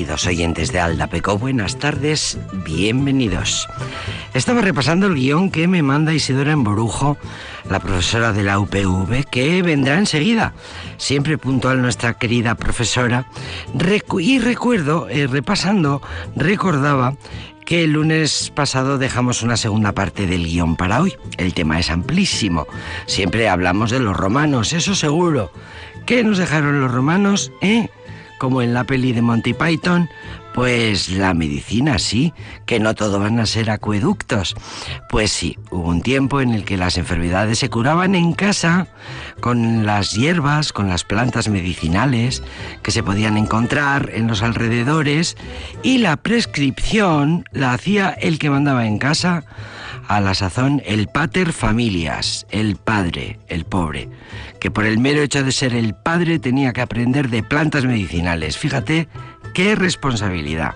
Queridos oyentes de Aldapeco, buenas tardes, bienvenidos. Estaba repasando el guion que me manda Isidora Emborujo, la profesora de la UPV, que vendrá enseguida. Siempre puntual nuestra querida profesora. y recuerdo, eh, repasando, recordaba que el lunes pasado dejamos una segunda parte del guion para hoy. El tema es amplísimo. Siempre hablamos de los romanos, eso seguro. ¿Qué nos dejaron los romanos? ¿Eh? Como en la peli de Monty Python, pues la medicina sí, que no todo van a ser acueductos. Pues sí, hubo un tiempo en el que las enfermedades se curaban en casa con las hierbas, con las plantas medicinales que se podían encontrar en los alrededores y la prescripción la hacía el que mandaba en casa a la sazón el pater familias, el padre, el pobre, que por el mero hecho de ser el padre tenía que aprender de plantas medicinales. Fíjate qué responsabilidad.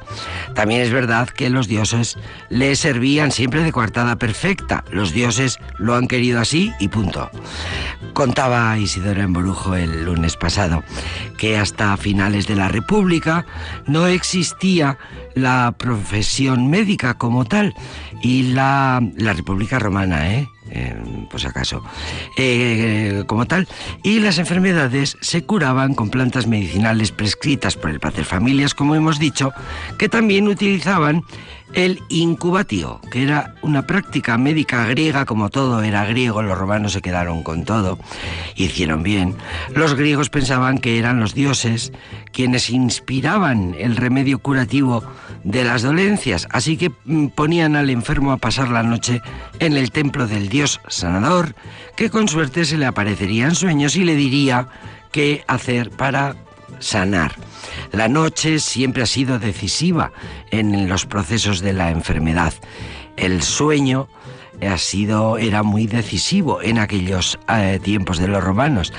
También es verdad que los dioses le servían siempre de coartada perfecta. Los dioses lo han querido así y punto. Contaba Isidoro Emborujo el lunes pasado que hasta finales de la República no existía la profesión médica como tal y la, la República Romana, ¿eh? Pues acaso, eh, como tal, y las enfermedades se curaban con plantas medicinales prescritas por el Pater Familias, como hemos dicho, que también utilizaban el incubatio, que era una práctica médica griega, como todo era griego, los romanos se quedaron con todo, hicieron bien. Los griegos pensaban que eran los dioses quienes inspiraban el remedio curativo de las dolencias, así que mm, ponían al enfermo a pasar la noche en el templo del dios sanador, que con suerte se le aparecería en sueños y le diría qué hacer para sanar. La noche siempre ha sido decisiva en los procesos de la enfermedad. El sueño ha sido era muy decisivo en aquellos eh, tiempos de los romanos.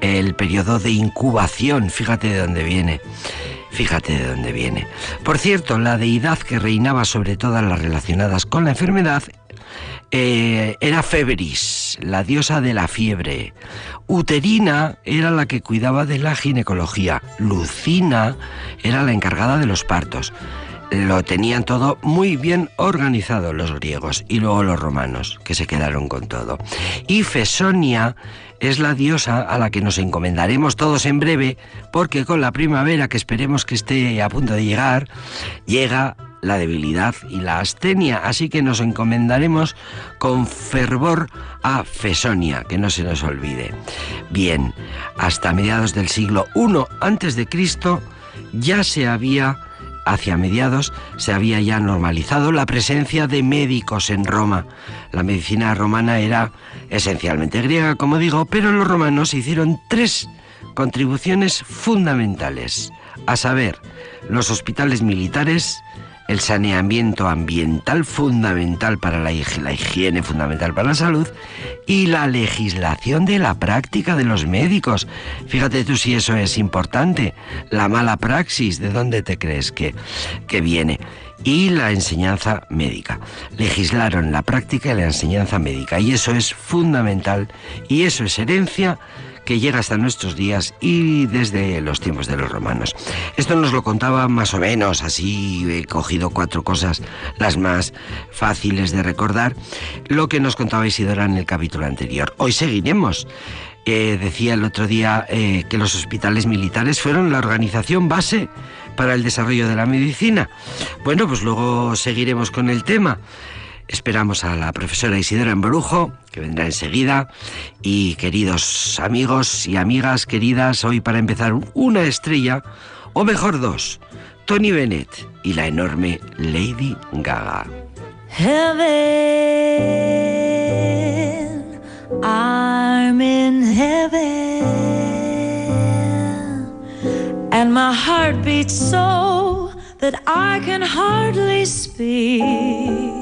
El periodo de incubación, fíjate de dónde viene. Fíjate de dónde viene. Por cierto, la deidad que reinaba sobre todas las relacionadas con la enfermedad eh, era Febris, la diosa de la fiebre. Uterina era la que cuidaba de la ginecología. Lucina era la encargada de los partos. Lo tenían todo muy bien organizado los griegos y luego los romanos, que se quedaron con todo. Y Fesonia es la diosa a la que nos encomendaremos todos en breve, porque con la primavera, que esperemos que esté a punto de llegar, llega la debilidad y la astenia, así que nos encomendaremos con fervor a Fesonia, que no se nos olvide. Bien, hasta mediados del siglo I antes de Cristo ya se había hacia mediados se había ya normalizado la presencia de médicos en Roma. La medicina romana era esencialmente griega, como digo, pero los romanos hicieron tres contribuciones fundamentales, a saber, los hospitales militares, el saneamiento ambiental fundamental para la, higiene fundamental para la salud y la legislación de la práctica de los médicos. Fíjate tú si eso es importante. La mala praxis, ¿de dónde te crees que, que viene? Y la enseñanza médica. Legislaron la práctica y la enseñanza médica. Y eso es fundamental. Y eso es herencia que llega hasta nuestros días y desde los tiempos de los romanos. Esto nos lo contaba más o menos, así he cogido cuatro cosas, las más fáciles de recordar, lo que nos contaba Isidora en el capítulo anterior. Hoy seguiremos. Eh, decía el otro día eh, que los hospitales militares fueron la organización base para el desarrollo de la medicina. Bueno, pues luego seguiremos con el tema. Esperamos a la profesora Isidora Embrujo, que vendrá enseguida. Y queridos amigos y amigas queridas, hoy para empezar una estrella, o mejor dos, Tony Bennett y la enorme Lady Gaga. Heaven, I'm in heaven, and my heart beats so that I can hardly speak.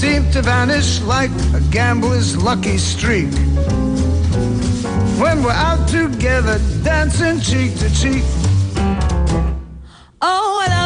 seemed to vanish like a gambler's lucky streak. When we're out together, dancing cheek to cheek. Oh, I love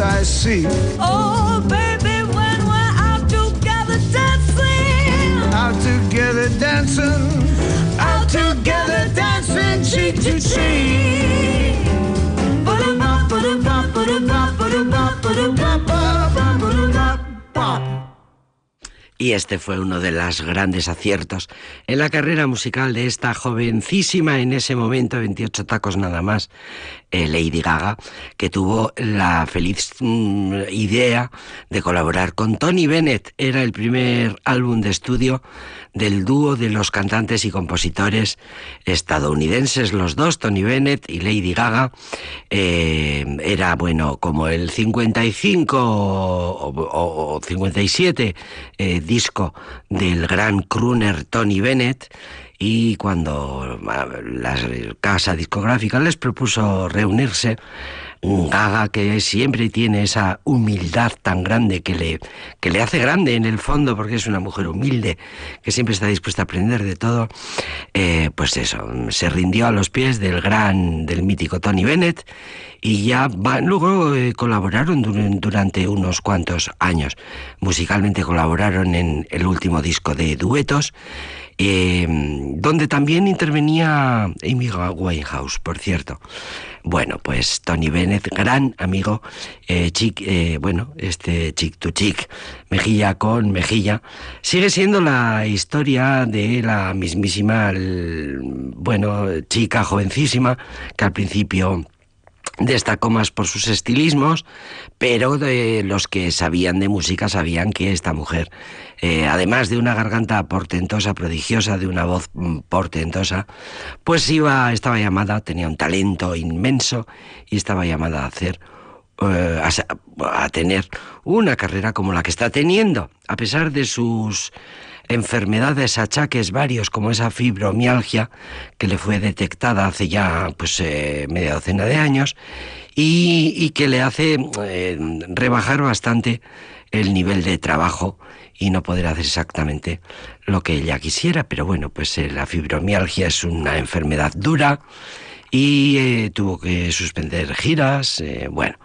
I seek. Este fue uno de los grandes aciertos en la carrera musical de esta jovencísima, en ese momento, 28 tacos nada más, eh, Lady Gaga, que tuvo la feliz mm, idea de colaborar con Tony Bennett. Era el primer álbum de estudio del dúo de los cantantes y compositores estadounidenses, los dos, Tony Bennett y Lady Gaga. Eh, era, bueno, como el 55 o, o- o 57 eh, disco del gran crooner Tony Bennett. Y cuando la casa discográfica les propuso reunirse, Gaga, que siempre tiene esa humildad tan grande que le, que le hace grande en el fondo, porque es una mujer humilde, que siempre está dispuesta a aprender de todo, eh, pues eso, se rindió a los pies del gran, del mítico Tony Bennett, y ya va- luego eh, colaboraron dur- durante unos cuantos años. Musicalmente colaboraron en el último disco de duetos, eh, donde también intervenía Amy Winehouse, por cierto. Bueno, pues Tony Bennett, gran amigo, eh, chic, eh, bueno, este chic to chic, mejilla con mejilla, sigue siendo la historia de la mismísima, bueno, chica jovencísima, que al principio destacó más por sus estilismos, pero de los que sabían de música sabían que esta mujer, eh, además de una garganta portentosa, prodigiosa, de una voz mm, portentosa, pues iba, estaba llamada, tenía un talento inmenso y estaba llamada a hacer eh, a, tener una carrera como la que está teniendo, a pesar de sus enfermedades, achaques varios, como esa fibromialgia que le fue detectada hace ya pues eh, media docena de años y, que le hace eh, rebajar bastante el nivel de trabajo y no poder hacer exactamente lo que ella quisiera. Pero bueno, pues eh, la fibromialgia es una enfermedad dura y tuvo que suspender giras. bueno,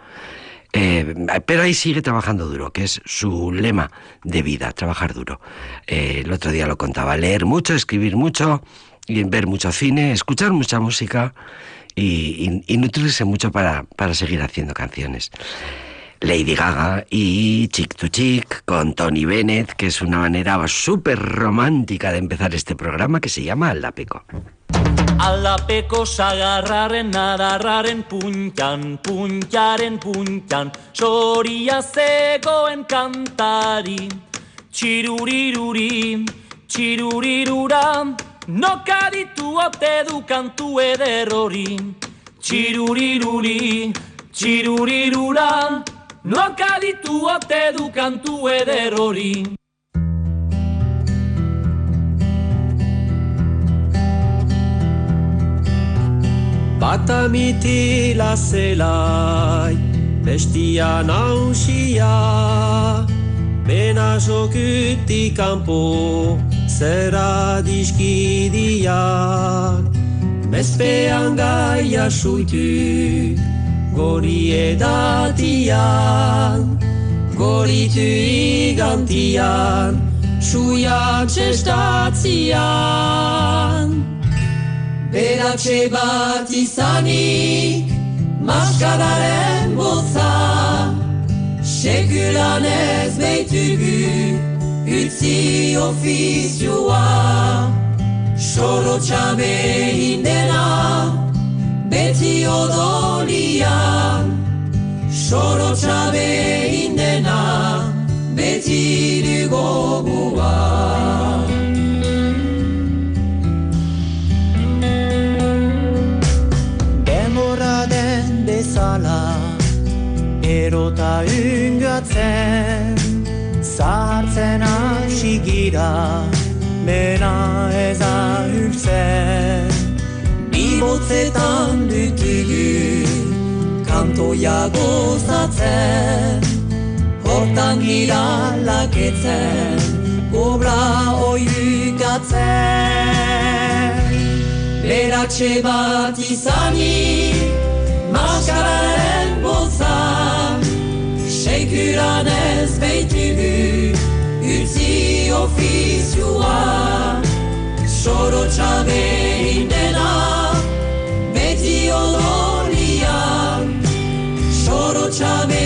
eh, pero ahí sigue trabajando duro, que es su lema de vida, trabajar duro. Eh, el otro día lo contaba, leer mucho, escribir mucho, y ver mucho cine, escuchar mucha música y, nutrirse mucho para, para seguir haciendo canciones. Lady Gaga y Chick to Chick con Tony Bennett, que es una manera súper romántica de empezar este programa que se llama Aldapeco. Alapeko sagarraren adarraren puntan, puntaren puntan, soria zegoen kantari. Txiruriruri, txirurirura, Noka ditu ote du kantu eder hori Txiruriruri, txirurirura Noka ditu ote du kantu eder hori Bata mitila zelai, bestia nausia, bena jokuti kanpo, zera diskidiak. Bezpean gaia suitu, gori edatian, goritu igantian, suia txestatzian. Beratxe bat izanik, maskararen boza, sekulan ez beitugu, utzi ofizioa, soro txabe hindena, beti odolia, sorotxa behin dena, beti rigogua. Demora den bezala, erota yngatzen, zahartzen hasi gira, mena ez ahultzen. Bibotzetan dutugu Kantoia gozatzen Hortan gira laketzen Obra oiukatzen Beratxe bat izanik, maskararen boza, sekuran ez beitugu, utzi ofizioa, soro txabe indena, shall be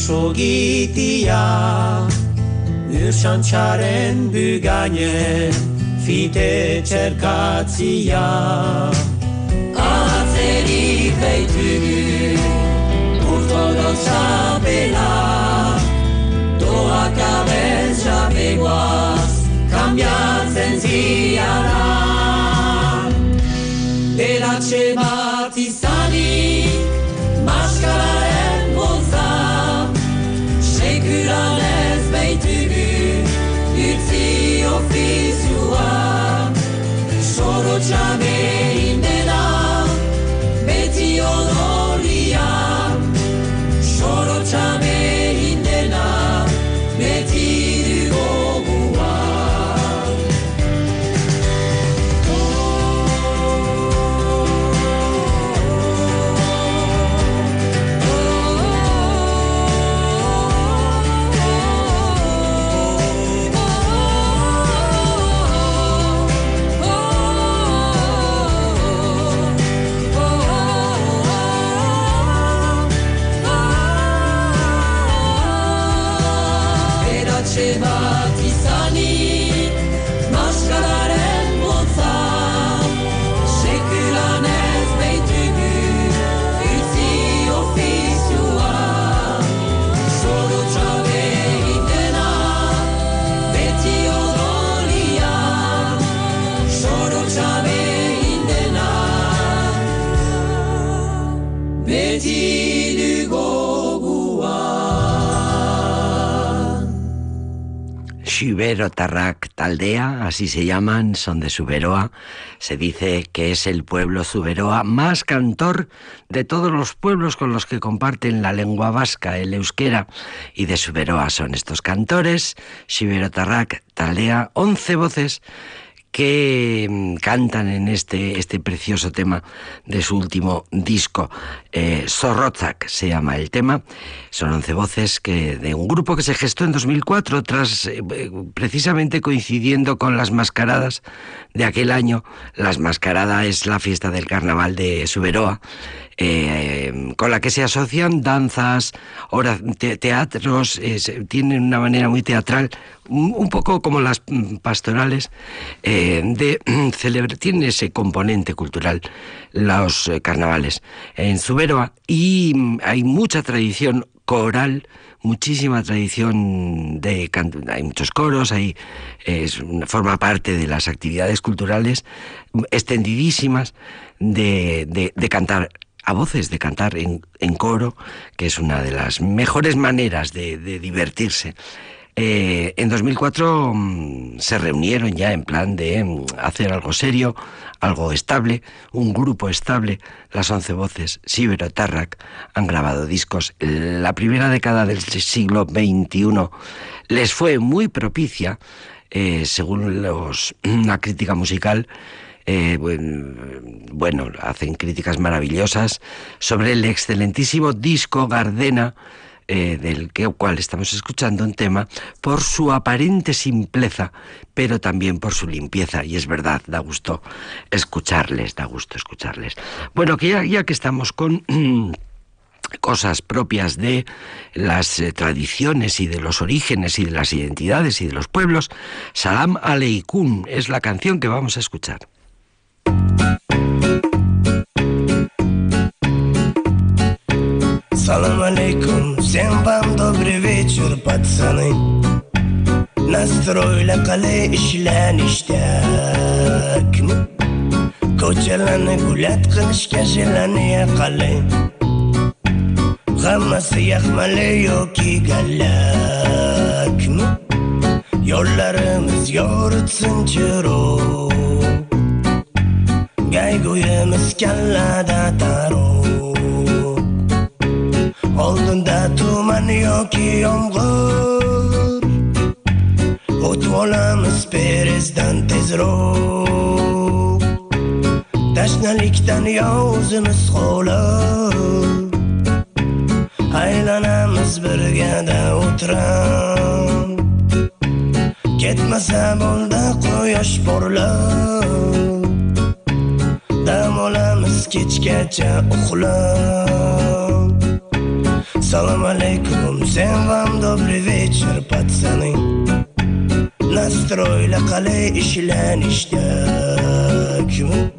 so gitia Nusantxaren bygane Fite txerkatzia Taldea, así se llaman, son de Suberoa. Se dice que es el pueblo Zuberoa más cantor de todos los pueblos con los que comparten la lengua vasca, el euskera, y de Suberoa son estos cantores. Xuberotarrak Taldea, once voces que mm, cantan en este, este precioso tema de su último disco. Eh, se llama el tema. Son once voces que, de un grupo que se gestó en 2004, tras eh, precisamente coincidiendo con las mascaradas de aquel año. Las mascaradas es la fiesta del carnaval de Suberoa. Eh, con la que se asocian danzas, teatros, tienen una manera muy teatral, un, poco como las pastorales, eh, de celebrar, tienen ese componente cultural, los carnavales en Zuberoa, y hay mucha tradición coral, muchísima tradición de canto, hay muchos coros, hay forma parte de las actividades culturales extendidísimas de, de- cantar a voces, de cantar en, en coro, que es una de las mejores maneras de divertirse. Eh, en 2004 mm, se reunieron ya en plan de mm, hacer algo serio, algo estable, un grupo estable. Las once voces, Sibero Tarrak, han grabado discos. La primera década del siglo XXI les fue muy propicia, eh, según los, la crítica musical. Eh, buen- bueno, hacen críticas maravillosas sobre el excelentísimo disco Gardena, eh, del cual estamos escuchando un tema, por su aparente simpleza, pero también por su limpieza. Y es verdad, da gusto escucharles, da gusto escucharles. Bueno, que ya, que estamos con... cosas propias de las eh, tradiciones y de los orígenes y de las identidades y de los pueblos, Salam Aleikum es la canción que vamos a escuchar. Salam Aleikum всем вам добрый вечер, пацаны. Настроили qalay ishlanishtakmi Ko'chalarni gulat qilishga jelaniya qalay Hammasi yaxmali yoki gallakmi Yo'llarimiz yoritsin chiroq Gayguyimiz kallada taro Oldinda tuman yoki yomg'ir O'tib olamiz perezdan tezroq Tashnalikdan yo o'zimiz xo'lab Aylanamiz birgada o'tiram Ketmasa bo'ldi quyosh porlab Dam olamiz kechgacha uxlab Салам алейкум, всем вам добрый вечер, пацаны Настроили qalay ishlanishtakmi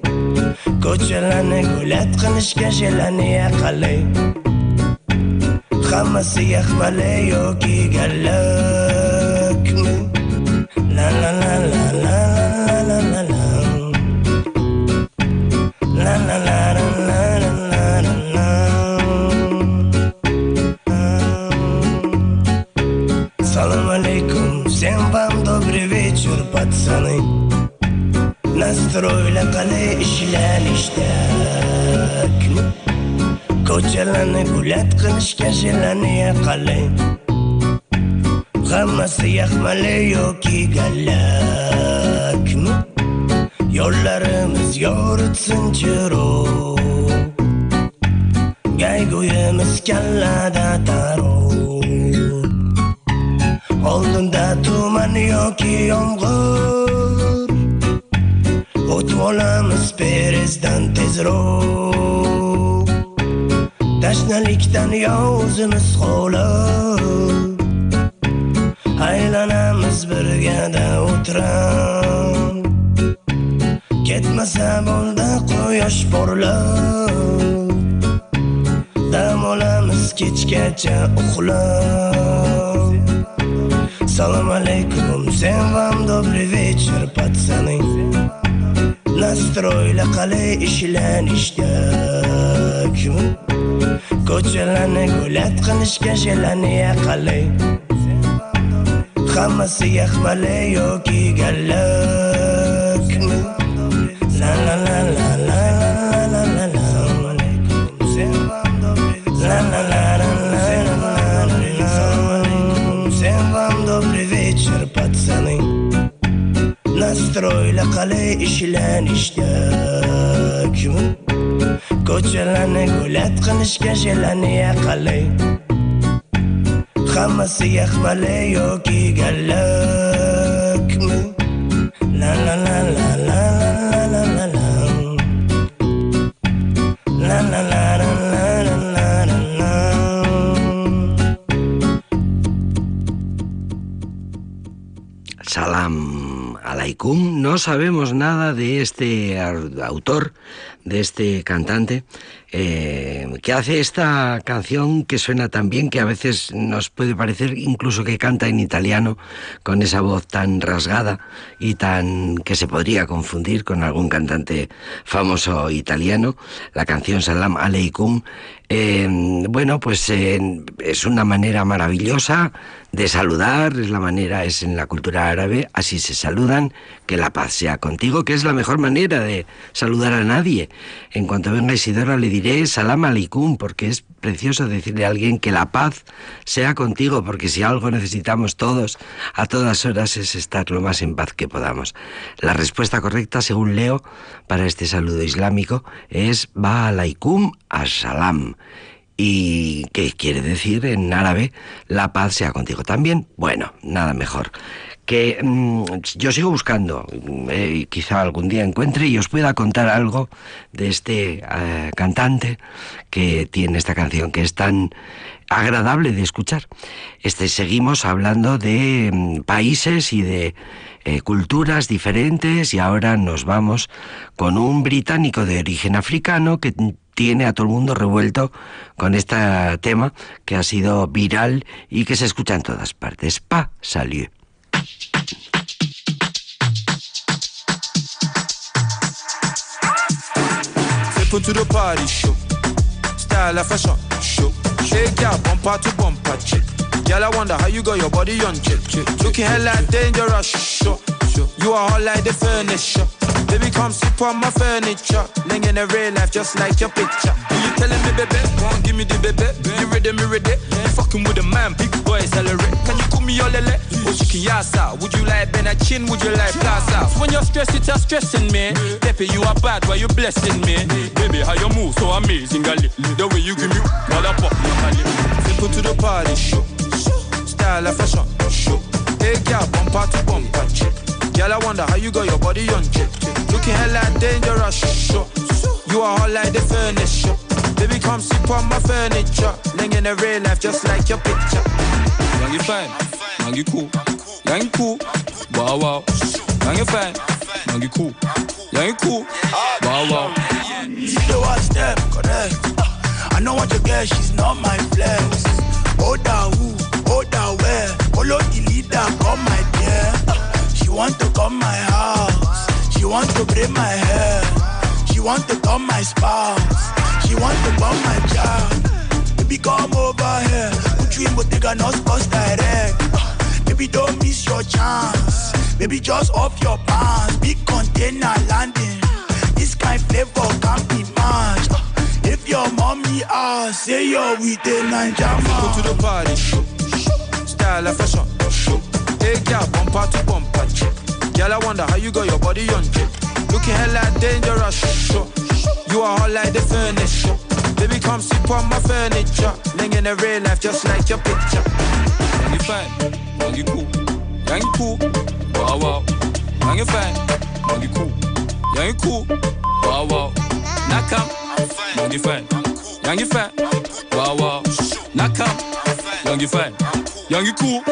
Ko'chalarni gulat qilishga jelaniya qalay Hammasi yaxmali yoki gallakmi la la la la. Ko'chalarni gulat qilishga jelaniya qalay Hammasi yaxmali yoki gallakmi Yo'llarimiz yoritsin chiroq gaygo'yimiz kallada taro Oldinda tuman yoki yomg'ir. O'tib olamiz perezdan tezroq. Tashnalikdan yozimiz o'zimiz Aylanamiz birgada o'tirib Ketmasa bo'ldi quyosh porlab Dam olamiz kechgacha uxlab Салам алейкум, всем вам добрый вечер, пацаны Настроили qalay ishlanishtakmi ko'chalarni gulat qilishga shelani yaqali hammasi yaxmali yoki gallakmi la la la la la qalay ishlanishda kim Salam alaikum. No sabemos nada de este au- autor, de este cantante, eh, que hace esta canción que suena tan bien que a veces nos puede parecer incluso que canta en italiano con esa voz tan rasgada y tan que se podría confundir con algún cantante famoso italiano. La canción Salam alaikum eh, bueno, pues eh, es una manera maravillosa de saludar, es la manera, es en la cultura árabe, así se saludan, que la paz sea contigo, que es la mejor manera de saludar a nadie. En cuanto venga Isidora le diré salam alaikum, porque es precioso decirle a alguien que la paz sea contigo, porque si algo necesitamos todos a todas horas es estar lo más en paz que podamos. La respuesta correcta, según leo, para este saludo islámico es ba alaikum as-salam. ¿Y qué quiere decir en árabe? La paz sea contigo también. Bueno, nada mejor. Que mm, yo sigo buscando, eh, quizá algún día encuentre y os pueda contar algo de este eh, cantante que tiene esta canción que es tan agradable de escuchar. Este seguimos hablando de mm, países y de eh, culturas diferentes y ahora nos vamos con un británico de origen africano que tiene a todo el mundo revuelto con este tema que ha sido viral y que se escucha en todas partes. Pa salió. Step into the party show. Style of fashion show. Shake ya bumper to bumper chick. Girl, I wonder how you got your body on check. chick. Looking hella dangerous show. You are hot like the furniture. Baby, come sit on my furniture. Ling in the real life, just like your picture. Who you telling me, baby? Give me the baby. You ready, me ready? You fucking with a man, big boy, celebrate. Can you call me your lele? Oh, she can. Would you like Ben Chin? Would you like Plaza? When you're stressed, it's a stressing me. Pepe, you are bad, why you blessing me? Baby, how you move so amazing, gali. The way you give me, what up, up, Simple to the party, show. Style of fashion, show. Hey, girl, bumper to bumper, chick. Girl, I wonder how you got your body on chick. Looking hella dangerous, show. You are hot like the furniture. Baby, come sit on my furniture. Ling in the real life, just like your picture. Young, you fine. Young, you cool. Young, you cool. Wow, wow. Young, you fine. Young, you cool. Young, you cool. Wow, wow. You watch them, correct. I know what you get, she's not my flex. Oda who, hold Oda where, follow the leader, come my dear. She want to come my house, she want to braid my hair, she want to come my spouse, she want to come my child. Baby come over here, put you in Bottega, not sports direct. Baby, don't miss your chance. Baby, just off your pants. Big container landing. This kind of flavor can't be matched. If your mommy ask, say you're with the Ninja man. Go to the party. Style and fashion. Hey, girl, bumper to bumper. Girl, I wonder how you got your body on. Looking hella dangerous. You are hot like the furnace. Baby, come sleep on my furniture. Laying in the real life just like your picture. 95. Mag cool, koe, cool, wow wow. wauw wauw. Mag je fijn, mag je koe, ja. Nakam, mag je fijn, ja je wow. wauw. Nakam, ja je fijn, cool,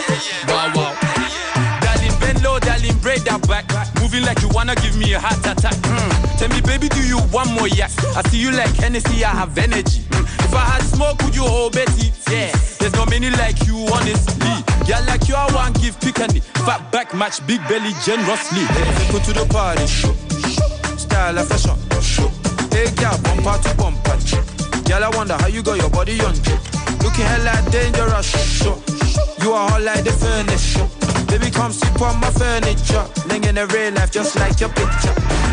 wow wow bend low, darling, braid that back. Moving like you wanna give me a heart attack. Mm. Tell me, baby, do you want more yak? I see you like Hennessy, I have energy. Mm. If I had smoke, would you hold Betty? Yeah, there's no many like you, honestly. Yeah, like you, I want give pick and fat back match, big belly generously. Hey, go to the party, show. Style of fashion, show. Hey, girl, bumper to bumper. Girl, I wonder how you got your body on, chick. Looking hella dangerous, show. You are hot like the furniture. Baby, come sit on my furniture. Ling in real life, just like your picture.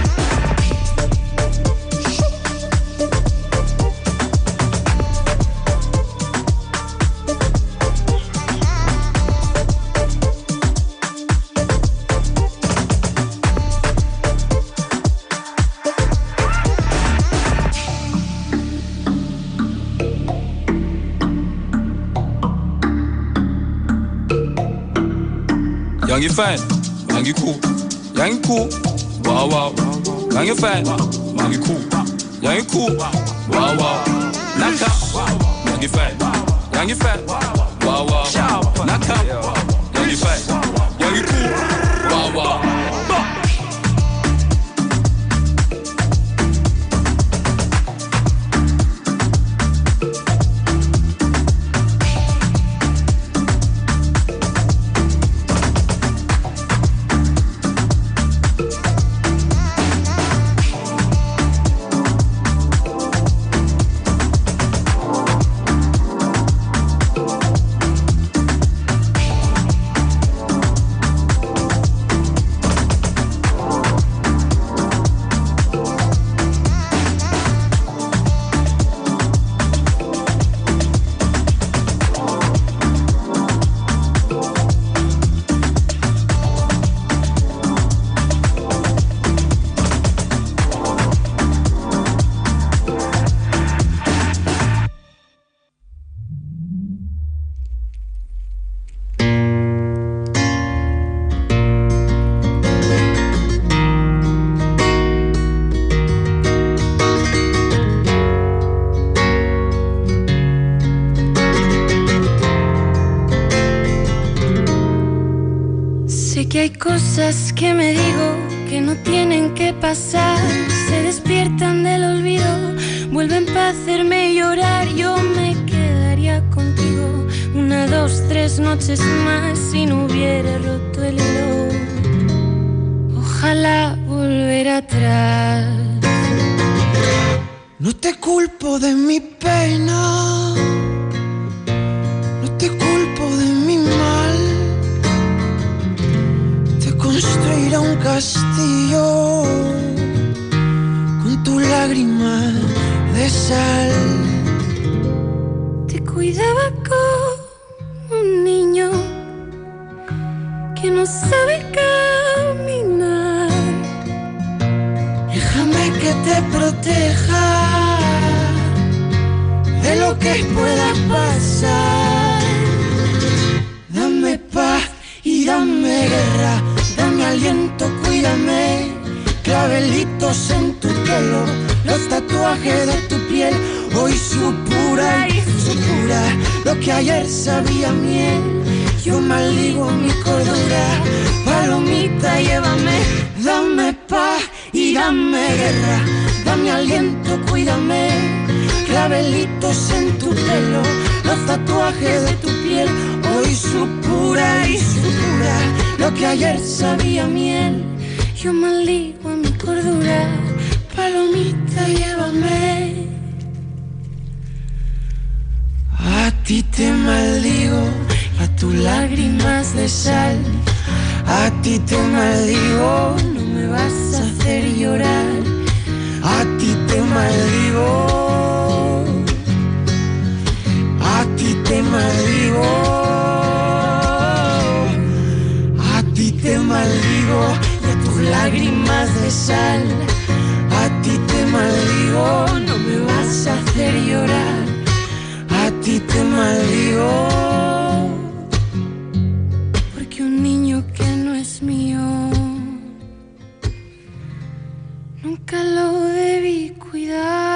ngangifela ngangikhulu yangikhulu wow wow. Ngangifela ngangikhulu yangikhulu wow wow. Nakha. Ngangifela ngangifela wow wow. Nakha. Cuidaba como un niño que no sabe caminar. Déjame que te proteja de lo que pueda pasar. Dame paz y dame guerra, dame aliento, cuídame. Clavelitos en tu pelo, los tatuajes de tu piel. Hoy supura y supura lo que ayer sabía miel. Yo maldigo mi cordura, palomita, llévame, dame paz y dame guerra, dame aliento, cuídame. Clavelitos en tu pelo, los tatuajes de tu piel. Hoy supura y supura lo que ayer sabía miel. Yo maldigo mi cordura, palomita, llévame. Ti te maldigo, a tus lágrimas de sal. A ti te maldigo, no me vas a hacer llorar. A ti te maldigo. A ti te maldigo. A ti te maldigo y a tus lágrimas de sal. A ti te maldigo, no me vas a hacer llorar. Ti te maldigo. Porque un niño que no es mío nunca lo debí cuidar.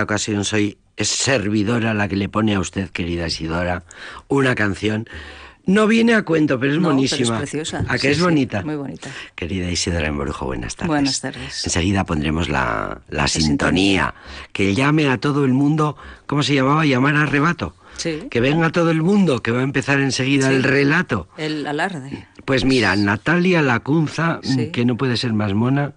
Esta ocasión soy servidora la que le pone a usted, querida Isidora, una canción. No viene a cuento, pero es No, pero es preciosa. ¿A que Sí, es sí, bonita? muy bonita. Querida Isidora Embrujo, buenas tardes. Buenas tardes. Enseguida pondremos la, la sintonía. sintonía. Que llame a todo el mundo. ¿Cómo se llamaba? Llamar a arrebato. Sí. Que venga todo el mundo, que va a empezar enseguida Sí. el relato. El alarde. Pues mira, Natalia Lacunza, Sí. que no puede ser más mona.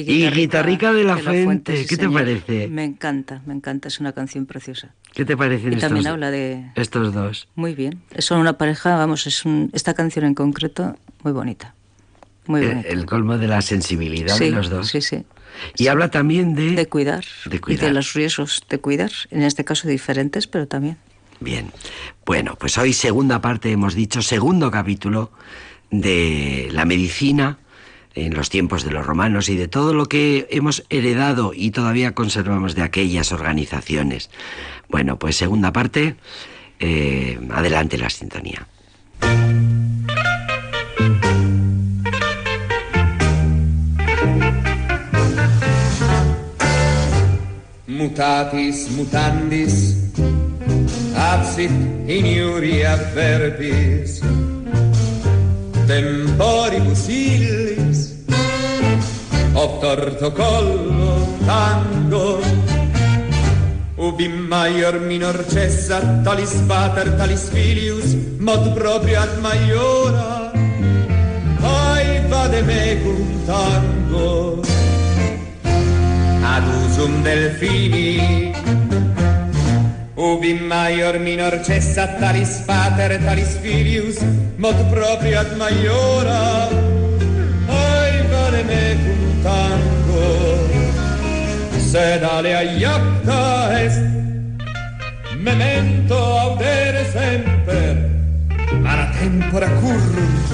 Y Guitarrica Guitarrica de la Fuente, sí, ¿qué te parece? Me encanta, me encanta, es una canción preciosa. ¿Qué te parecen Y estos, también habla de... estos dos? Muy bien. Son una pareja, vamos, es un, esta canción en concreto muy bonita. Muy el, bonito. el colmo de la sensibilidad Sí, de los dos. sí, sí. Y habla también de... De cuidar. De Y cuidar. de los riesgos de cuidar. En este caso diferentes, pero también. Bien. Bueno, pues hoy segunda parte, hemos dicho, segundo capítulo de la medicina en los tiempos de los romanos y de todo lo que hemos heredado y todavía conservamos de aquellas organizaciones. Bueno, pues segunda parte, eh, adelante la sintonía. Mutatis mutandis, absit in iuria verbis, temporibus illis, obtorto collo tango, ubi maior minor cessat, talis pater, talis filius, mod proprio ad maiora, ai vade mecum tango, ad usum delfini. Ubi maior minor cessat talis pater talis filius mod proprio ad maiora sedale aiacca est, memento audere semper, ara tempora currus.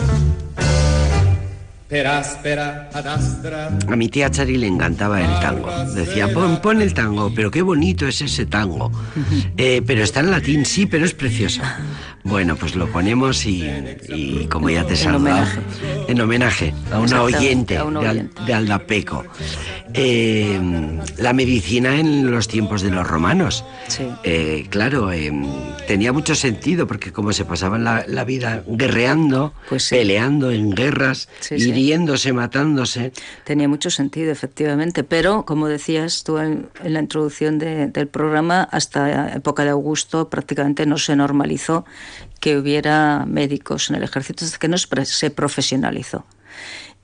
Per aspera A mi tía Chari le encantaba el tango. Decía, pon, pon el tango, pero qué bonito es ese tango. Eh, pero está en latín, sí, pero es precioso. Bueno, pues lo ponemos y, y como ya te he En saludado, homenaje. en homenaje a una oyente, a Al- oyente. de Aldapeco. Eh, la medicina en los tiempos de los romanos. Sí. Eh, claro, eh, tenía mucho sentido porque como se pasaban la, la vida guerreando, Pues sí. peleando en guerras, Sí, hiriéndose, Tenía mucho sentido, efectivamente, pero como decías tú en, la introducción de- del programa, hasta época de Augusto prácticamente no se normalizó que hubiera médicos en el ejército, hasta que no se profesionalizó.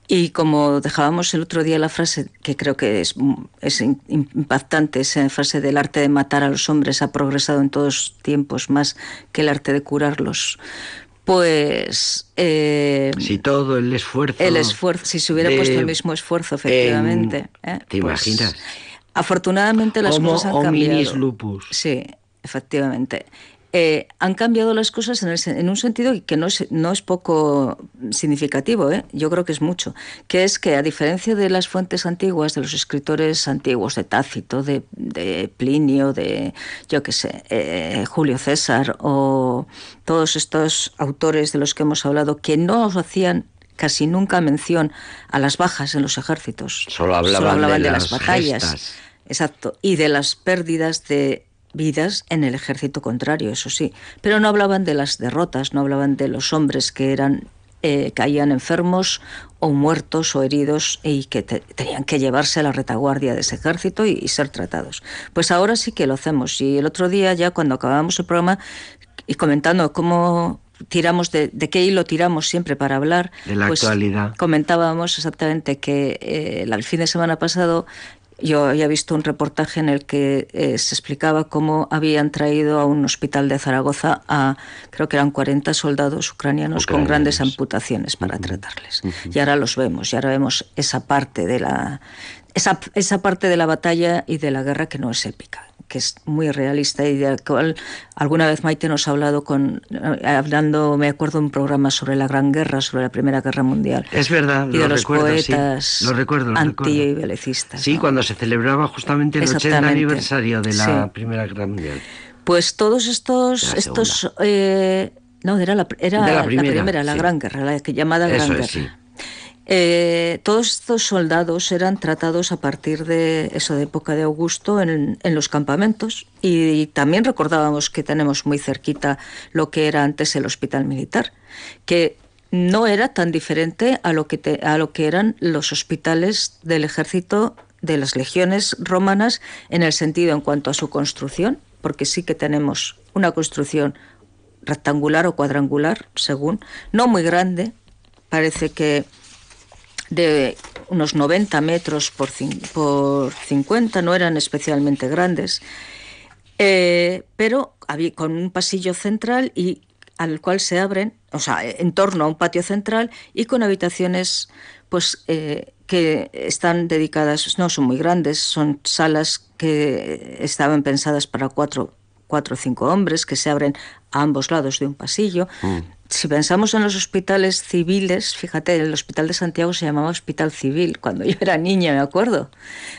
Y como dejábamos el otro día la frase, que creo que es, es impactante, esa frase del arte de matar a los hombres ha progresado en todos tiempos más que el arte de curarlos, pues... eh, Si todo el esfuerzo. el esfuerzo, si se hubiera de- puesto el mismo esfuerzo, efectivamente. en- ¿eh? ¿Te Pues, imaginas? Afortunadamente las Homo cosas han cambiado. lupus. Sí, efectivamente. Eh, han cambiado las cosas en, el en un sentido que no es, no es poco significativo, ¿eh? yo creo que es mucho, que es que a diferencia de las fuentes antiguas, de los escritores antiguos, de Tácito, de, de Plinio, de, yo qué sé, eh, Julio César o todos estos autores de los que hemos hablado, que no hacían casi nunca mención a las bajas en los ejércitos. Solo hablaban de las batallas. gestas. Exacto. Y de las pérdidas de vidas en el ejército contrario, eso sí. Pero no hablaban de las derrotas, no hablaban de los hombres que eran eh, caían enfermos o muertos o heridos y que te- tenían que llevarse a la retaguardia de ese ejército y, y ser tratados. Pues ahora sí que lo hacemos. Y el otro día, ya cuando acabamos el programa, y comentando cómo tiramos de, de qué hilo tiramos siempre para hablar De la pues, actualidad. comentábamos exactamente que eh, el fin de semana pasado yo había visto un reportaje en el que eh, se explicaba cómo habían traído a un hospital de Zaragoza a, creo que eran 40 soldados ucranianos, con grandes amputaciones para tratarles. Y ahora los vemos, y ahora vemos esa parte de la esa, esa parte de la batalla y de la guerra que no es épica que es muy realista y de la cual alguna vez Maite nos ha hablado con eh, hablando me acuerdo un programa sobre la Gran Guerra sobre la Primera Guerra Mundial Es verdad, y lo de los recuerdo, sí. poetas Lo recuerdo, lo recuerdo. antibelicistas Sí, ¿no? cuando se celebraba justamente el 80 Exactamente. aniversario de la Sí. Primera Guerra Mundial. Pues todos estos, estos eh, no, era la, era De la la primera, primera, la sí. Gran Guerra, la llamada Gran Eso Guerra. es, sí. Eh, todos estos soldados eran tratados a partir de eso de época de Augusto en, los campamentos. Y también recordábamos que tenemos muy cerquita lo que era antes el hospital militar, que no era tan diferente a lo que, te- a lo que eran los hospitales del ejército de las legiones romanas en el sentido en cuanto a su construcción, porque sí que tenemos una construcción rectangular o cuadrangular, según, no muy grande, parece que de unos 90 metros por, por 50, no eran especialmente grandes, eh, pero había, con un pasillo central y al cual se abren, o sea, en torno a un patio central y con habitaciones pues eh, que están dedicadas, no son muy grandes, son salas que estaban pensadas para cuatro, cuatro o cinco hombres que se abren a ambos lados de un pasillo. Si pensamos en los hospitales civiles, fíjate, el Hospital de Santiago se llamaba Hospital Civil cuando yo era niña, me acuerdo.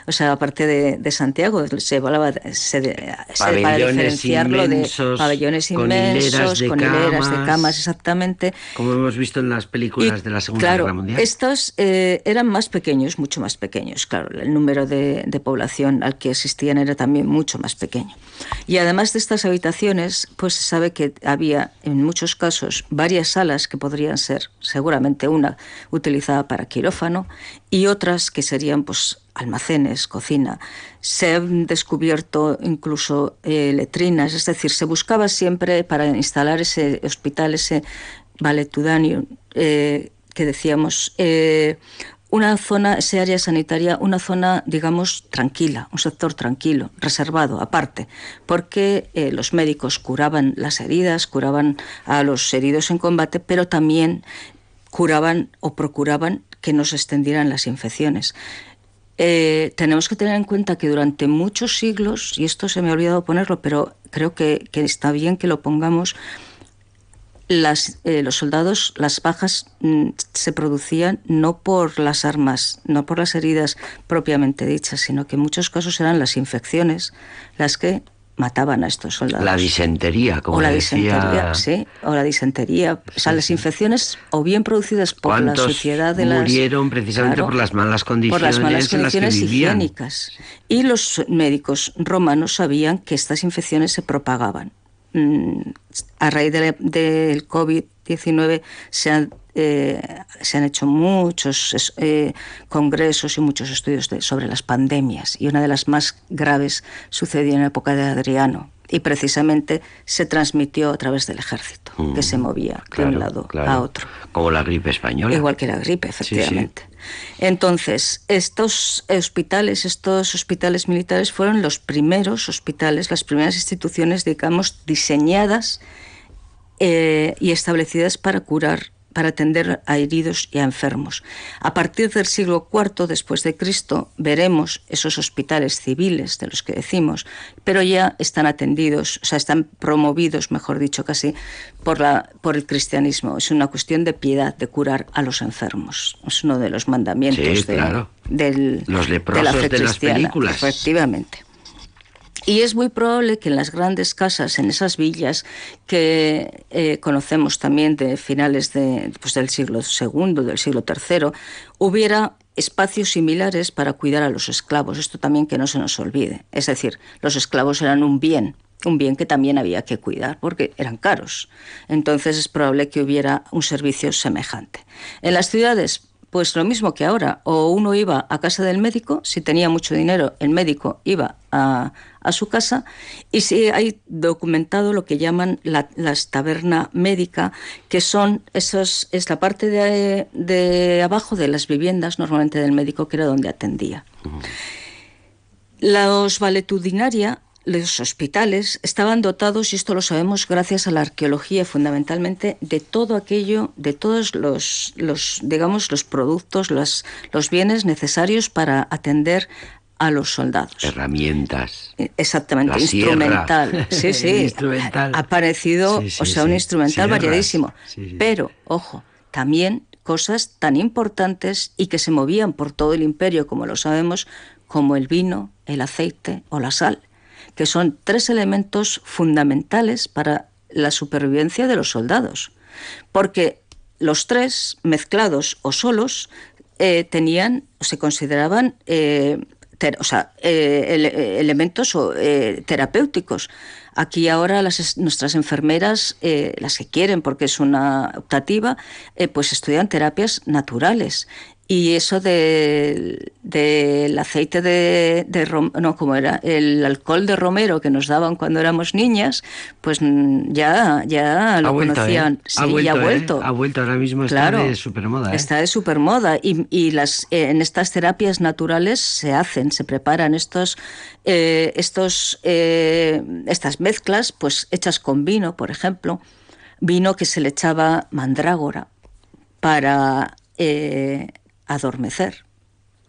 O sea, aparte de, de Santiago, se hablaba de- se de- se- para diferenciarlo inmensos, de pabellones inmensos, de con hileras de camas. camas, exactamente. Como hemos visto en las películas Y, de la Segunda claro, Guerra Mundial. Estos eh, eran más pequeños, mucho más pequeños. Claro, el número de, de población al que asistían era también mucho más pequeño. Y además de estas habitaciones, pues se sabe que había en muchos casos varias salas que podrían ser, seguramente una utilizada para quirófano y otras que serían pues almacenes, cocina. Se han descubierto incluso eh, letrinas, es decir, se buscaba siempre para instalar ese hospital, ese valetudáneo eh, que decíamos, eh, una zona, ese área sanitaria, una zona, digamos, tranquila, un sector tranquilo, reservado, aparte, porque eh, los médicos curaban las heridas, curaban a los heridos en combate, pero también curaban o procuraban que no se extendieran las infecciones. Eh, tenemos que tener en cuenta que durante muchos siglos, y esto se me ha olvidado ponerlo, pero creo que, que está bien que lo pongamos, las, eh, los soldados, las bajas mm, se producían no por las armas, no por las heridas propiamente dichas, sino que en muchos casos eran las infecciones las que mataban a estos soldados. La disentería, como o la decía... disentería, sí, o la disentería. o sea, las infecciones o bien producidas por la ¿Cuántos suciedad de las... murieron precisamente Claro, por las malas por las condiciones malas en las que condiciones higiénicas. Y los médicos romanos sabían que estas infecciones se propagaban. Mm, A raíz del COVID-19 se han, eh, se han hecho muchos eh, congresos y muchos estudios de- sobre las pandemias. Y una de las más graves sucedió en la época de Adriano. Y precisamente se transmitió a través del ejército, que se movía de Mm, un lado claro. a otro. Como la gripe española. Igual que la gripe, Sí, sí. efectivamente. Entonces, estos hospitales, estos hospitales militares fueron los primeros hospitales, las primeras instituciones, digamos, diseñadas eh, y establecidas para curar, para atender a heridos y a enfermos. A partir del siglo IV después de Cristo veremos esos hospitales civiles de los que decimos, pero ya están atendidos, o sea, están promovidos, mejor dicho, casi por la por el cristianismo. Es una cuestión de piedad, de curar a los enfermos. Es uno de los mandamientos Sí, de, claro. del, Los de la leprosos fe de las películas. Efectivamente. Y es muy probable que en las grandes casas, en esas villas que eh, conocemos también de finales de, pues, del siglo II, del siglo III, hubiera espacios similares para cuidar a los esclavos. Esto también que no se nos olvide. Es decir, los esclavos eran un bien, un bien que también había que cuidar porque eran caros. Entonces es probable que hubiera un servicio semejante. En las ciudades, pues lo mismo que ahora, o uno iba a casa del médico, si tenía mucho dinero, el médico iba a, a su casa, y si hay documentado lo que llaman la, las taberna médica, que son esos, es la parte de, de abajo de las viviendas, normalmente del médico, que era donde atendía. Los valetudinaria, los hospitales, estaban dotados, y esto lo sabemos gracias a la arqueología fundamentalmente, de todo aquello, de todos los, los digamos, los productos, los, los bienes necesarios para atender a los soldados. Herramientas. Exactamente, La sierra. instrumental. Sí, sí. Instrumental. Ha parecido, Sí, sí, o sea, un instrumental Sierras. variadísimo. Sí, sí. Pero, ojo, también cosas tan importantes y que se movían por todo el imperio, como lo sabemos, como el vino, el aceite o la sal, que son tres elementos fundamentales para la supervivencia de los soldados. Porque los tres, mezclados o solos, eh, tenían se consideraban eh, o sea, eh, ele- elementos eh, terapéuticos. Aquí ahora nuestras enfermeras, eh, las que quieren, porque es una optativa, eh, pues estudian terapias naturales. Y eso de- del aceite de, de rom- no, ¿cómo era? El alcohol de romero que nos daban cuando éramos niñas, pues ya, ya lo ha vuelto, conocían. ¿eh? Sí, ha vuelto, ya ha ¿eh? vuelto. Ha vuelto, ahora mismo está Claro, de supermoda. ¿eh? Está de supermoda y, y las, en estas terapias naturales se hacen, se preparan estos, eh, estos, eh, estas mezclas, pues hechas con vino, por ejemplo. vino que se le echaba mandrágora para eh, adormecer,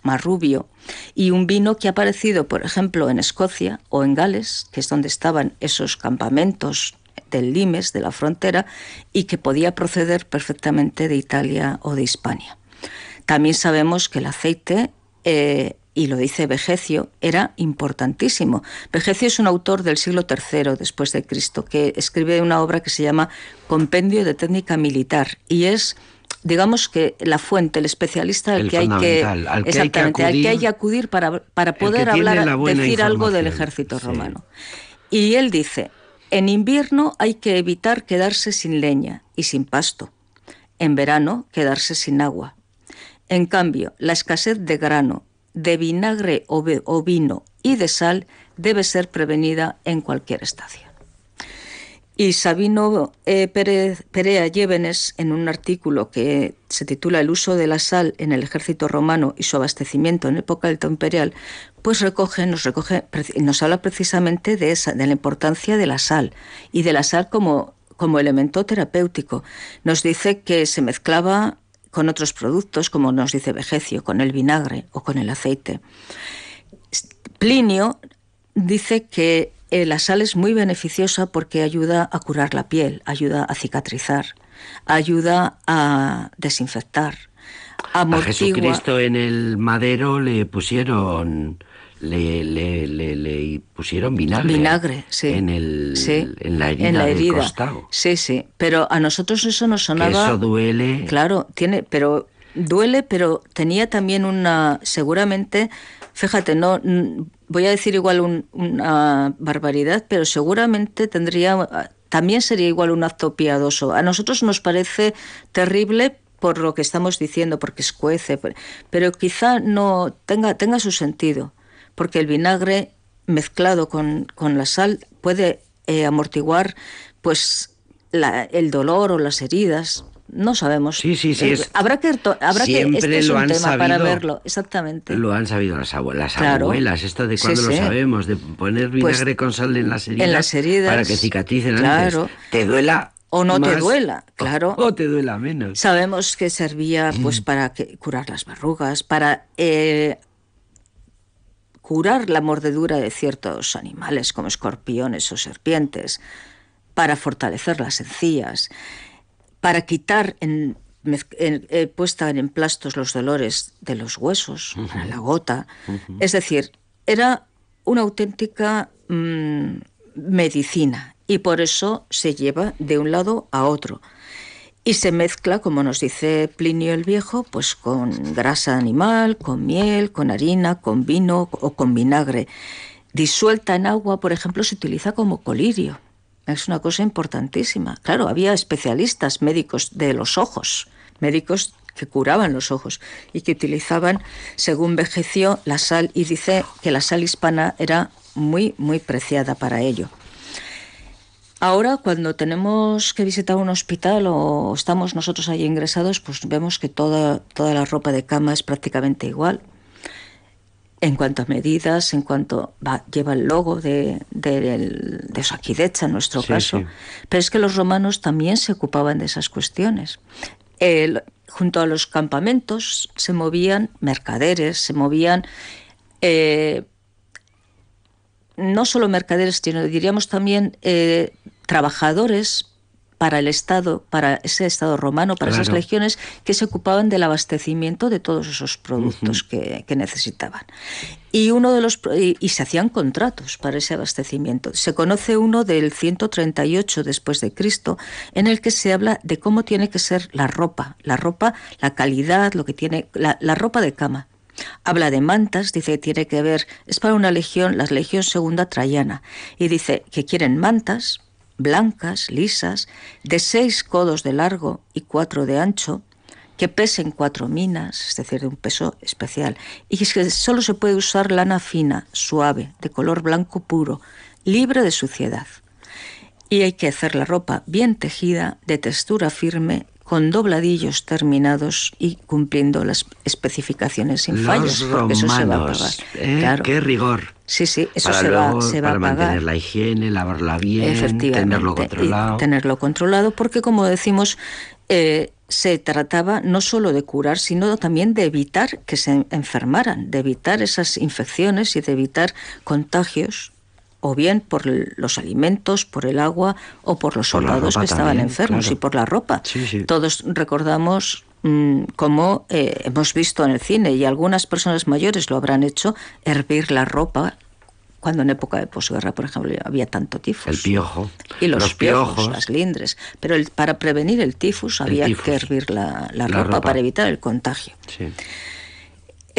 más rubio, y un vino que ha aparecido, por ejemplo, en Escocia o en Gales, que es donde estaban esos campamentos del Limes, de la frontera, y que podía proceder perfectamente de Italia o de Hispania. También sabemos que el aceite, eh, y lo dice Vegecio, era importantísimo. Vegecio es un autor del siglo III después de Cristo que escribe una obra que se llama Compendio de Técnica Militar y es digamos que la fuente, el especialista al El que hay que al que hay que exactamente, al que hay que acudir para, para poder hablar, decir algo del ejército sí. romano. Y él dice, en invierno hay que evitar quedarse sin leña y sin pasto. En verano, quedarse sin agua. En cambio, la escasez de grano, de vinagre o o vino y de sal debe ser prevenida en cualquier estación. Y Sabino eh, Perea Llévenes, en un artículo que se titula El uso de la sal en el ejército romano y su abastecimiento en época del imperial, pues recoge, nos recoge, nos habla precisamente de esa, de la importancia de la sal y de la sal como, como elemento terapéutico. Nos dice que se mezclaba con otros productos, como nos dice Vegecio, con el vinagre o con el aceite. Plinio dice que eh, la sal es muy beneficiosa porque ayuda a curar la piel, ayuda a cicatrizar, ayuda a desinfectar, A amortigua. Jesucristo en el madero le pusieron le, le, le, le pusieron vinagre. Vinagre, sí. En, el, Sí, en la herida, en la del herida. costado. Sí, sí. Pero a nosotros eso nos Que sonaba. eso duele. Claro, tiene, pero duele, pero tenía también una, seguramente, fíjate, no voy a decir igual un- una barbaridad, pero seguramente tendría, también sería igual un acto piadoso. A nosotros nos parece terrible por lo que estamos diciendo, porque escuece, pero- quizá no tenga, tenga su sentido, porque el vinagre mezclado con, con la sal puede eh, amortiguar pues el dolor o las heridas. No sabemos. Sí, sí, sí, Eh, es- habrá que habrá que este es lo un han tema para sabido. verlo, exactamente. Lo han sabido las, abue- las Claro. abuelas, esto de Sí, cuando lo sí. sabemos, de poner vinagre Pues, con sal en las heridas, en las heridas, para que cicatricen claro. antes. Te duela O no te duela, claro. O, o te duela menos. Sabemos que servía pues para que- curar las verrugas, para eh, curar la mordedura de ciertos animales como escorpiones o serpientes, para fortalecer las encías, para quitar en, en- eh, puesta en emplastos los dolores de los huesos, la gota. Es decir, era una auténtica mm, medicina y por eso se lleva de un lado a otro. Y se mezcla, como nos dice Plinio el Viejo, pues con grasa animal, con miel, con harina, con vino o con vinagre. Disuelta en agua, por ejemplo, se utiliza como colirio. Es una cosa importantísima. Claro, había especialistas médicos de los ojos, médicos que curaban los ojos y que utilizaban, según Vegecio, la sal y dice que la sal hispana era muy, muy preciada para ello. Ahora, cuando tenemos que visitar un hospital o estamos nosotros ahí ingresados, pues vemos que toda, toda la ropa de cama es prácticamente igual. En cuanto a medidas, en cuanto va, lleva el logo de, de, de Osakidecha, en nuestro Sí, caso. sí. Pero es que los romanos también se ocupaban de esas cuestiones. El- junto a los campamentos se movían mercaderes, se movían eh, no solo mercaderes, sino diríamos también eh, trabajadores para el Estado, para ese Estado romano, para esas legiones que se ocupaban del abastecimiento de todos esos productos que, que necesitaban. Y uno de los y se hacían contratos para ese abastecimiento. Se conoce uno del 138 después de Cristo, en el que se habla de cómo tiene que ser la ropa, la ropa, la calidad, lo que tiene, la, la ropa de cama. Habla de mantas, dice que tiene que ver, es para una legión, la legión segunda traiana, y dice que quieren mantas blancas, lisas, de seis codos de largo y cuatro de ancho, que pesen cuatro minas, es decir, de un peso especial, y que solo se puede usar lana fina, suave, de color blanco puro, libre de suciedad. Y hay que hacer la ropa bien tejida, de textura firme, con dobladillos terminados y cumpliendo las especificaciones sin fallos, Los porque eso se va a pagar. romanos. ¿eh? Claro. Qué rigor. Sí, sí, eso para se va, se va para a pagar. mantener la higiene, lavarla bien, tenerlo controlado. tenerlo controlado, porque como decimos, eh, se trataba no solo de curar, sino también de evitar que se enfermaran, de evitar esas infecciones y de evitar contagios, o bien por los alimentos, por el agua o por los Por soldados que estaban también, enfermos claro. y por la ropa. Sí, sí. Todos recordamos mm, cómo eh, hemos visto en el cine y algunas personas mayores lo habrán hecho, hervir la ropa cuando en época de posguerra, por ejemplo, había tanto tifus. El piojo. Y los, Los piojos, piojos. las lindres. Pero el- para prevenir el tifus había tifus. que hervir la, la La ropa, ropa. para evitar el contagio. Sí.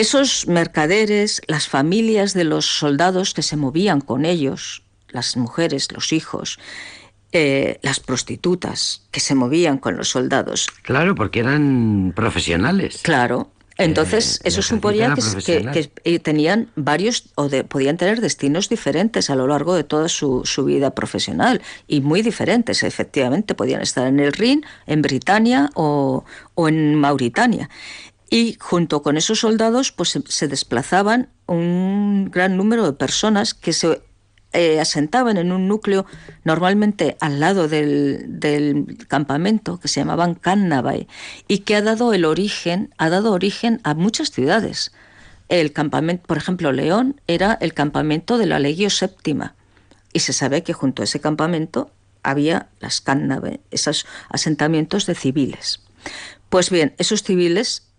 Esos mercaderes, las familias de los soldados que se movían con ellos, las mujeres, los hijos, eh, las prostitutas que se movían con los soldados, Claro, porque eran profesionales. Claro. Entonces, Eh, el eso suponía que, que- profesional. que, eh, tenían varios o de- podían tener destinos diferentes a lo largo de toda su, su vida profesional y muy diferentes. Efectivamente, podían estar en el Rin, en Britania o, o en Mauritania. Y junto con esos soldados, pues se, desplazaban un gran número de personas que se eh, asentaban en un núcleo normalmente al lado del, del campamento que se llamaban Cannabay y que ha dado el origen, ha dado origen a muchas ciudades. El campamento, por ejemplo, León era el campamento de la Legio Séptima y se sabe que junto a ese campamento había las Cannabay, esos asentamientos de civiles. Pues bien, esos civiles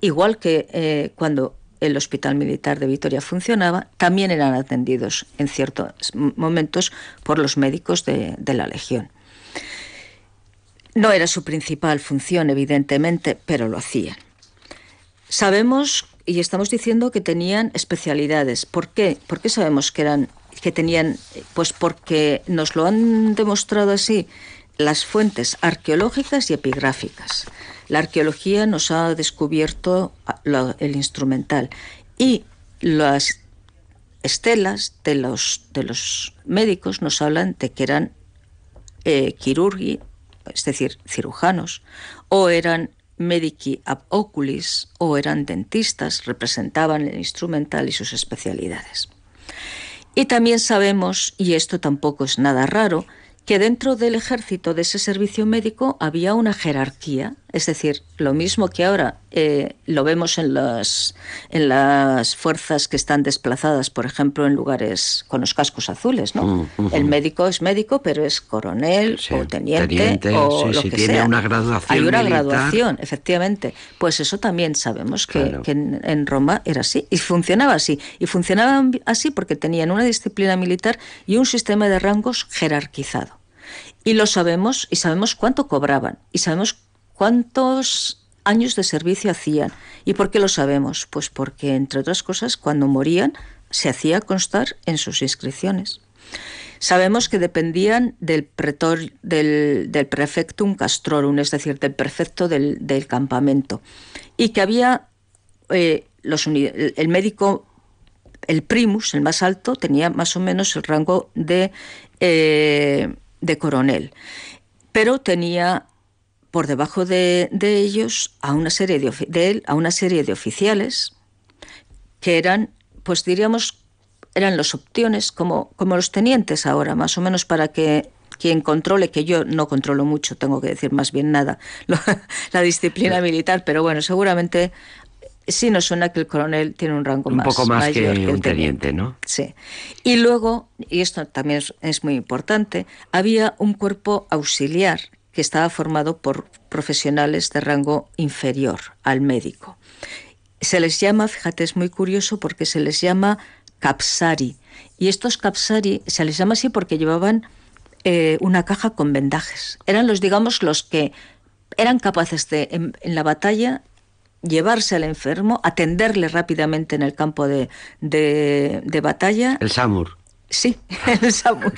igual que eh, cuando el hospital militar de Vitoria funcionaba, también eran atendidos en ciertos momentos por los médicos de, de la Legión. No era su principal función, evidentemente, pero lo hacían. Sabemos y estamos diciendo que tenían especialidades. ¿Por qué? ¿Por qué sabemos que eran que tenían? Pues porque nos lo han demostrado así las fuentes arqueológicas y epigráficas. La arqueología nos ha descubierto ah, el instrumental y las estelas de los, de los médicos nos hablan de que eran eh, quirurgi, es decir, cirujanos, o eran medici ab oculis, o eran dentistas, representaban el instrumental y sus especialidades. Y también sabemos, y esto tampoco es nada raro, que dentro del ejército de ese servicio médico había una jerarquía, es decir, lo mismo que ahora eh, lo vemos en las, en las fuerzas que están desplazadas, por ejemplo, en lugares con los cascos azules, ¿no? Mm. El médico es médico, pero es coronel Sí, o teniente, teniente, o sí, lo sí, que tiene sea. una graduación Hay una militar. graduación, efectivamente. Pues eso también sabemos que, Claro. que en, en Roma era así y funcionaba así. Y funcionaban así porque tenían una disciplina militar y un sistema de rangos jerarquizado. Y lo sabemos y sabemos cuánto cobraban y sabemos cuántos años de servicio hacían. ¿Y por qué lo sabemos? Pues porque, entre otras cosas, cuando morían se hacía constar en sus inscripciones. Sabemos que dependían del pretor, del, del prefectum castrorum, es decir, del prefecto del, del campamento, y que había eh, los el médico, el primus, el más alto, tenía más o menos el rango de, eh, de coronel, pero tenía por debajo de, de ellos a una serie de, de él a una serie de oficiales que eran, pues diríamos, eran los opciones como, como los tenientes ahora, más o menos para que quien controle, que yo no controlo mucho, tengo que decir más bien nada, lo- la disciplina militar, pero bueno, seguramente sí nos suena que el coronel tiene un rango Un más poco más que mayor el un teniente, ¿no? Sí. Y luego, y esto también es, es muy importante, había un cuerpo auxiliar que estaba formado por profesionales de rango inferior al médico. Se les llama, fíjate, es muy curioso porque se les llama capsari. Y estos capsari se les llama así porque llevaban eh, una caja con vendajes. Eran los, digamos, los que eran capaces de, en, en la batalla, llevarse al enfermo, atenderle rápidamente en el campo de, de- batalla. El SAMUR. Sí, el SAMUR.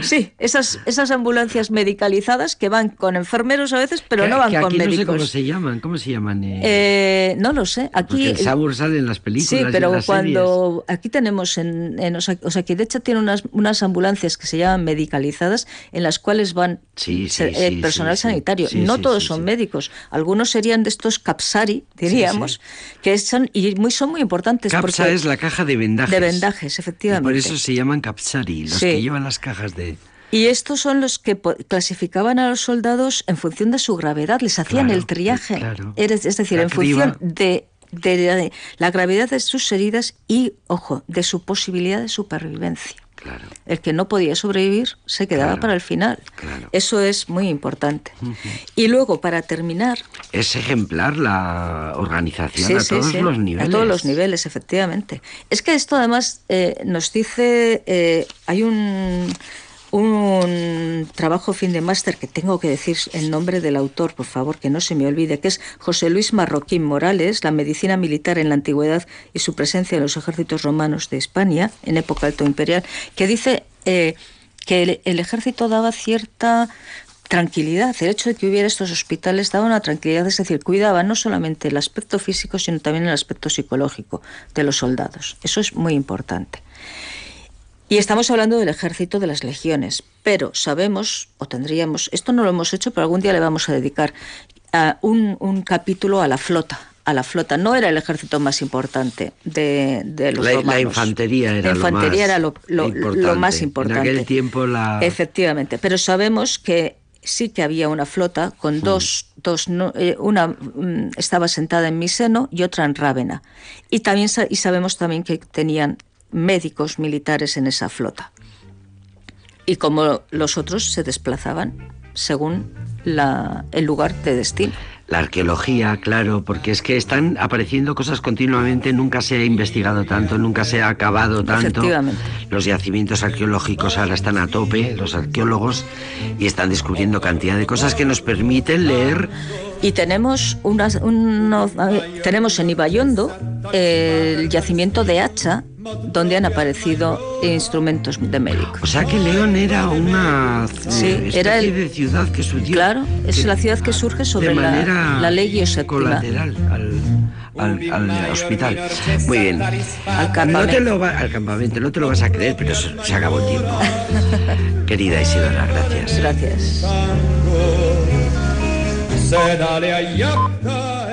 Sí, esas, esas ambulancias medicalizadas que van con enfermeros a veces, pero Que- no van que con aquí no sé médicos. cómo se llaman, ¿cómo se llaman? eh? Eh, no lo sé. Aquí Porque el SAMUR sale en las películas. Sí, y en pero las cuando aquí tenemos en, en Osa- Osakidecha tiene unas, unas ambulancias que se llaman medicalizadas en las cuales van Sí, sí, se- eh, sí, personal sanitario. No todos son médicos. Algunos serían de estos capsari, diríamos, que son y muy son muy importantes Capsa porque es la caja de vendajes. de vendajes, Y efectivamente. por eso se llaman capsari, los Sí. que llevan las cajas de... Y estos son los que clasificaban a los soldados en función de su gravedad, les hacían Claro, el triaje. claro. Eres- Es decir, La en función de la gravedad de sus heridas y, ojo, de su posibilidad de supervivencia. Claro. El que no podía sobrevivir se quedaba Claro, para el final. claro. Eso es muy importante. Y luego, para terminar, Es ejemplar la organización Sí, a sí, todos sí, los niveles. A todos los niveles, efectivamente. Es que esto además eh, nos dice, eh, hay un, un trabajo fin de máster que tengo que decir el nombre del autor, por favor, que no se me olvide, que es José Luis Marroquín Morales, La medicina militar en la antigüedad y su presencia en los ejércitos romanos de España, en época alto imperial, que dice eh, que el, el ejército daba cierta tranquilidad. El hecho de que hubiera estos hospitales daba una tranquilidad, es decir, cuidaba no solamente el aspecto físico, sino también el aspecto psicológico de los soldados. Eso es muy importante. Y estamos hablando del ejército de las legiones, pero sabemos, o tendríamos, esto no lo hemos hecho, pero algún día le vamos a dedicar a un, un capítulo a la flota. A la flota no era el ejército más importante de, de los La- la romanos. infantería era La lo infantería más era lo, lo- importante. lo más En aquel tiempo la- Efectivamente, pero sabemos que sí que había una flota con Hmm. dos, dos no- eh, una mm, estaba sentada en Miseno y otra en Rávena. Y también y sabemos también que tenían médicos militares en esa flota. Y como los otros se desplazaban según la- el lugar de destino. La arqueología, claro, porque es que están apareciendo cosas continuamente, nunca se ha investigado tanto, nunca se ha acabado tanto. Efectivamente. Los yacimientos arqueológicos ahora están a tope, los arqueólogos, y están descubriendo cantidad de cosas que nos permiten leer Y tenemos, unas, unos- tenemos en Ibayondo el yacimiento de Hacha, donde han aparecido instrumentos de médicos. O sea que León era una Sí, eh, era especie el- de ciudad que surgió. Claro, es que- la ciudad que surge sobre la- la Séptima. colateral al, al- al hospital. Muy bien. Al No campamento. te lo va- al campamento, no te lo vas a creer, pero se, se acabó el tiempo. Querida Isidora, gracias. Gracias. Se dale a Yacta